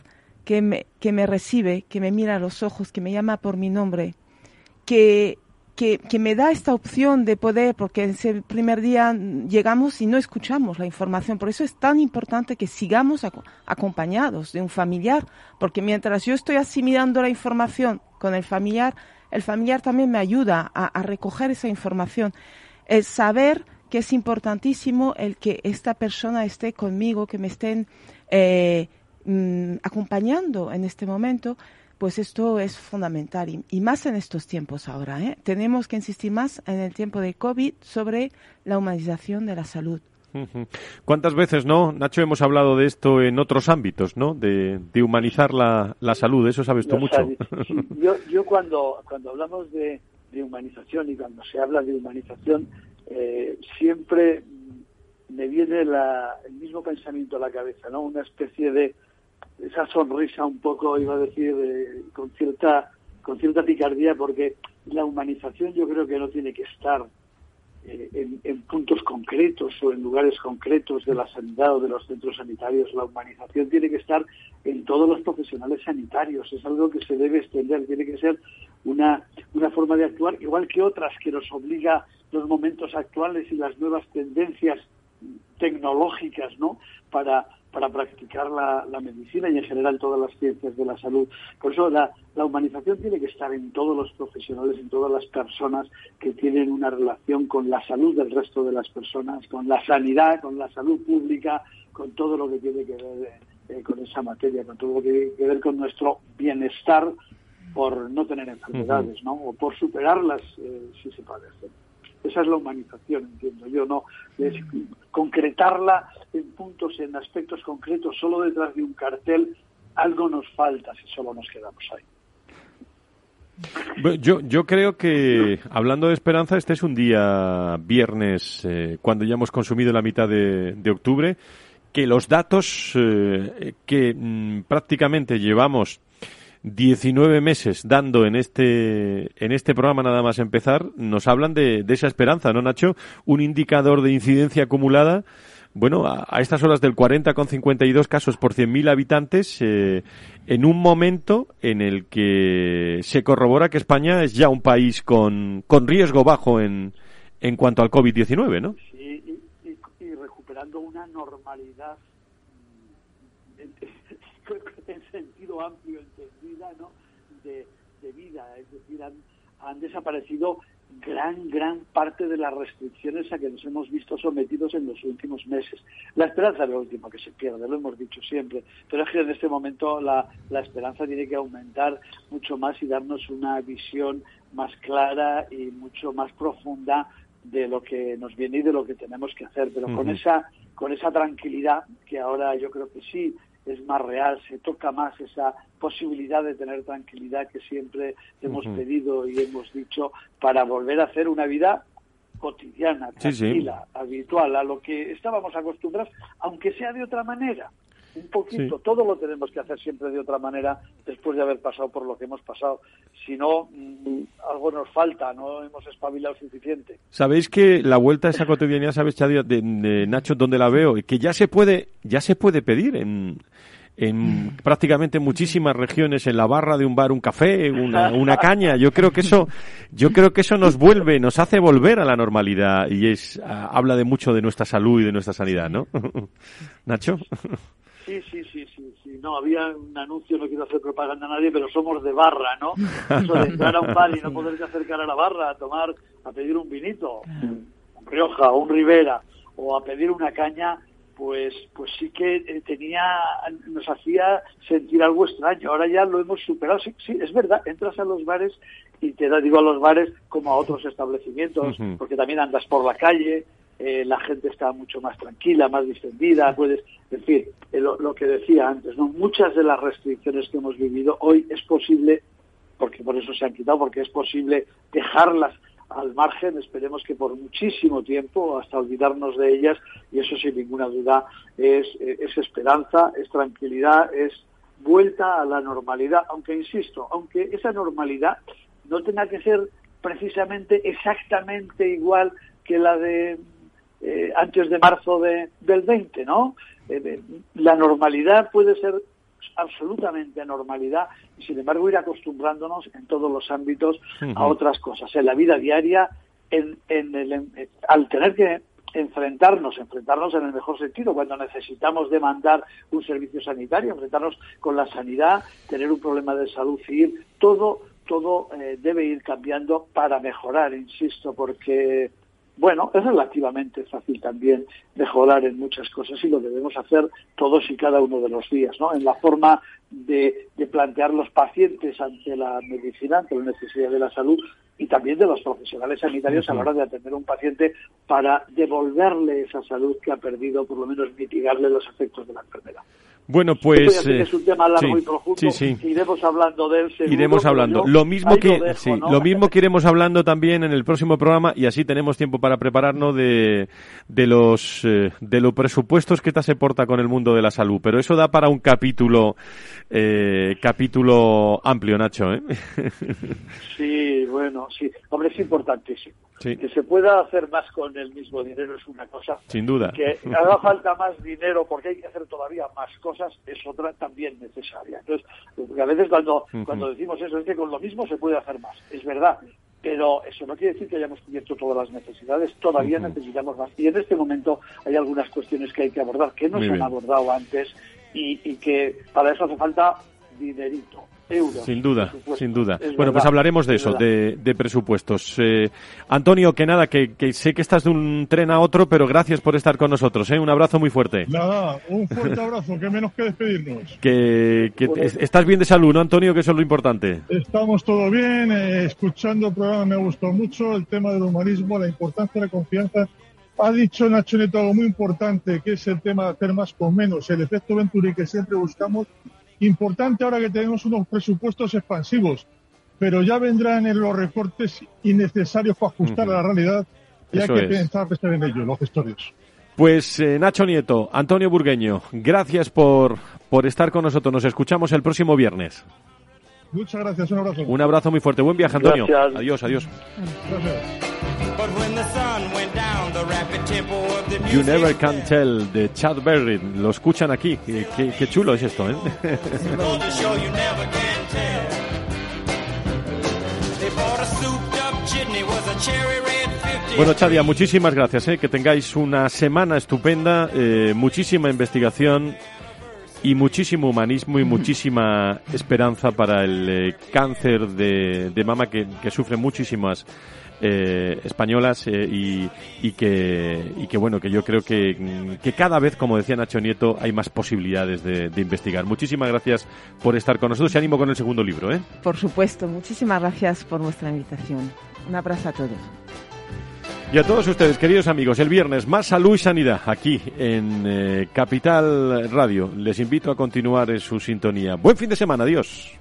que me, que me recibe, que me mira a los ojos, que me llama por mi nombre, que que, me da esta opción de poder, porque ese primer día llegamos y no escuchamos la información. Por eso es tan importante que sigamos acompañados de un familiar, porque mientras yo estoy asimilando la información con el familiar, el familiar también me ayuda a, recoger esa información. El saber que es importantísimo el que esta persona esté conmigo, que me estén eh, mm, acompañando en este momento, pues esto es fundamental y, más en estos tiempos ahora. ¿eh? Tenemos que insistir más en el tiempo de COVID sobre la humanización de la salud. ¿Cuántas veces, no, Nacho, hemos hablado de esto en otros ámbitos, ¿no? De, humanizar la, la, salud, eso sabes tú mucho. yo, yo cuando, cuando hablamos de, humanización y cuando se habla de humanización, eh, siempre me viene el mismo pensamiento a la cabeza, ¿no? Una especie de esa sonrisa un poco, iba a decir, con cierta con cierta picardía, porque la humanización yo creo que no tiene que estar eh, en, puntos concretos o en lugares concretos de la sanidad o de los centros sanitarios. La humanización tiene que estar en todos los profesionales sanitarios. Es algo que se debe extender. Tiene que ser una, una forma de actuar, igual que otras que nos obliga los momentos actuales y las nuevas tendencias tecnológicas, ¿no? Para para practicar la, medicina y en general todas las ciencias de la salud. Por eso la, humanización tiene que estar en todos los profesionales, en todas las personas que tienen una relación con la salud del resto de las personas, con la sanidad, con la salud pública, con todo lo que tiene que ver eh, con esa materia, con todo lo que tiene que ver con nuestro bienestar por no tener enfermedades, ¿no? O por superarlas eh, si se puede hacer. Esa es la humanización, entiendo yo, no es concretarla en puntos, en aspectos concretos, solo detrás de un cartel, algo nos falta si solo nos quedamos ahí. Yo, yo creo que, hablando de esperanza, este es un día viernes, eh, cuando ya hemos consumido la mitad de, octubre, que los datos eh, que mm, prácticamente llevamos 19 meses dando en este, en este programa nada más empezar, nos hablan de, esa esperanza, ¿no, Nacho? Un indicador de incidencia acumulada bueno, a, estas horas del 40,52 casos por 100.000 habitantes, eh, en un momento en el que se corrobora que España es ya un país con, con riesgo bajo en, en cuanto al COVID-19, ¿no? Sí, y, recuperando una normalidad en, sentido amplio, de, vida, es decir, han, desaparecido gran, gran parte de las restricciones a que nos hemos visto sometidos en los últimos meses. La esperanza es lo último que se pierde, lo hemos dicho siempre, pero es que en este momento la, la esperanza tiene que aumentar mucho más y darnos una visión más clara y mucho más profunda de lo que nos viene y de lo que tenemos que hacer, pero con esa con esa tranquilidad que ahora yo creo que sí es más real, se toca más esa posibilidad de tener tranquilidad que siempre hemos pedido y hemos dicho para volver a hacer una vida cotidiana, tranquila, habitual, a lo que estábamos acostumbrados, aunque sea de otra manera un poquito, todo lo tenemos que hacer siempre de otra manera después de haber pasado por lo que hemos pasado. Si no, mm, algo nos falta, no hemos espabilado suficiente. Sabéis que la vuelta a esa cotidianidad, sabes, Chadia, de, Nacho, donde la veo, que ya se puede, ya se puede pedir en, en [LAUGHS] prácticamente muchísimas regiones en la barra de un bar un café una, una, caña. Yo creo que eso yo creo que eso nos vuelve nos hace volver a la normalidad y es habla de mucho de nuestra salud y de nuestra sanidad no [LAUGHS] Nacho Sí, sí, sí, sí, sí. No, había un anuncio, no quiero hacer propaganda a nadie, pero somos de barra, ¿no? Eso de entrar a un bar y no poderte acercar a la barra a tomar, a pedir un vinito, un Rioja o un Rivera, o a pedir una caña, pues pues sí que eh, tenía nos hacía sentir algo extraño ahora ya lo hemos superado sí, sí es verdad entras a los bares y te da digo a los bares como a otros establecimientos porque también andas por la calle eh, la gente está mucho más tranquila más distendida puedes decir eh, lo, lo, que decía antes no muchas de las restricciones que hemos vivido hoy es posible porque por eso se han quitado porque es posible dejarlas al margen, esperemos que por muchísimo tiempo, hasta olvidarnos de ellas, y eso sin ninguna duda es, es esperanza, es tranquilidad, es vuelta a la normalidad, aunque insisto, aunque esa normalidad no tenga que ser precisamente exactamente igual que la de eh, antes de marzo de, del 20, ¿no? Eh, la normalidad puede ser absolutamente normalidad y sin embargo ir acostumbrándonos en todos los ámbitos a otras cosas. En la vida diaria, en, el, al tener que enfrentarnos, enfrentarnos en el mejor sentido, cuando necesitamos demandar un servicio sanitario, enfrentarnos con la sanidad, tener un problema de salud civil, todo, todo eh, debe ir cambiando para mejorar, insisto, porque bueno, es relativamente fácil también mejorar en muchas cosas y lo debemos hacer todos y cada uno de los días, ¿no? En la forma de, plantear los pacientes ante la medicina, ante la necesidad de la salud y también de los profesionales sanitarios a la hora de atender a un paciente para devolverle esa salud que ha perdido, por lo menos mitigarle los efectos de la enfermedad. Bueno, pues eh, es un tema largo y profundo. Iremos hablando de él. iremos hablando. Lo mismo que lo, mismo que iremos hablando también en el próximo programa y así tenemos tiempo para prepararnos de, de los eh, de los presupuestos que se porta con el mundo de la salud. Pero eso da para un capítulo eh, capítulo amplio, Nacho. ¿eh? [LAUGHS] sí, bueno, sí. Hombre, es importantísimo. Que se pueda hacer más con el mismo dinero es una cosa. Sin duda. Que haga falta más dinero porque hay que hacer todavía más cosas es otra también necesaria. Entonces, a veces cuando, cuando decimos eso es que con lo mismo se puede hacer más. Es verdad. Pero eso no quiere decir que hayamos cubierto todas las necesidades, todavía necesitamos más. Y en este momento hay algunas cuestiones que hay que abordar, que no se han abordado antes y, y que para eso hace falta dinerito. Sin duda, sin duda. bueno, pues hablaremos de eso, de, presupuestos. Eh, Antonio, que nada, que, sé que estás de un tren a otro, pero gracias por estar con nosotros. ¿eh? Un abrazo muy fuerte. Nada, un fuerte abrazo, que menos que despedirnos. Que, estás bien de salud, ¿no, Antonio? Que eso es lo importante. Estamos todo bien, eh, escuchando el programa me gustó mucho, el tema del humanismo, la importancia de la confianza. Ha dicho Nacho Neto algo muy importante, que es el tema de hacer más con menos, el efecto Venturi que siempre buscamos Importante ahora que tenemos unos presupuestos expansivos, pero ya vendrán en los recortes innecesarios para ajustar a la realidad y hay que pensar en ello, los gestores. Pues eh, Nacho Nieto, Antonio Burgueño, gracias por, por estar con nosotros. Nos escuchamos el próximo viernes. Muchas gracias, un abrazo. Un abrazo muy fuerte. Buen viaje, Antonio. Adiós, adiós. You Never Can Tell de Chad Berry. Lo escuchan aquí. Qué, chulo es esto, ¿eh? Bueno, Chadia, muchísimas gracias. ¿eh? Que tengáis una semana estupenda, eh, muchísima investigación y muchísimo humanismo y muchísima esperanza para el eh, cáncer de, mama que, que sufre muchísimas eh, españolas eh, y, y, que, y que bueno, que yo creo que, que cada vez, como decía Nacho Nieto, hay más posibilidades de, de, investigar. Muchísimas gracias por estar con nosotros y ánimo con el segundo libro. ¿eh? Por supuesto, muchísimas gracias por vuestra invitación. Un abrazo a todos. Y a todos ustedes, queridos amigos, el viernes más salud y sanidad aquí en eh, Capital Radio. Les invito a continuar en su sintonía. Buen fin de semana, adiós.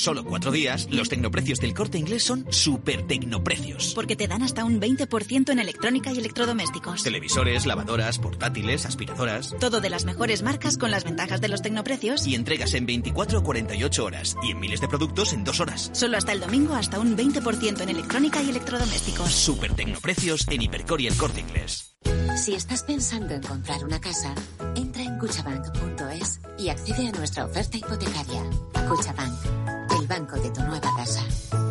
Solo cuatro días, los tecnoprecios del corte inglés son super tecnoprecios. Porque te dan hasta un 20% en electrónica y electrodomésticos. Televisores, lavadoras, portátiles, aspiradoras. Todo de las mejores marcas con las ventajas de los tecnoprecios. Y entregas en 24 o 48 horas. Y en miles de productos en dos horas. Solo hasta el domingo, hasta un 20% en electrónica y electrodomésticos. Super tecnoprecios en Hipercor y el corte inglés. Si estás pensando en comprar una casa, entra en cuchabank.es y accede a nuestra oferta hipotecaria. Cuchabank, banco de tu nueva casa.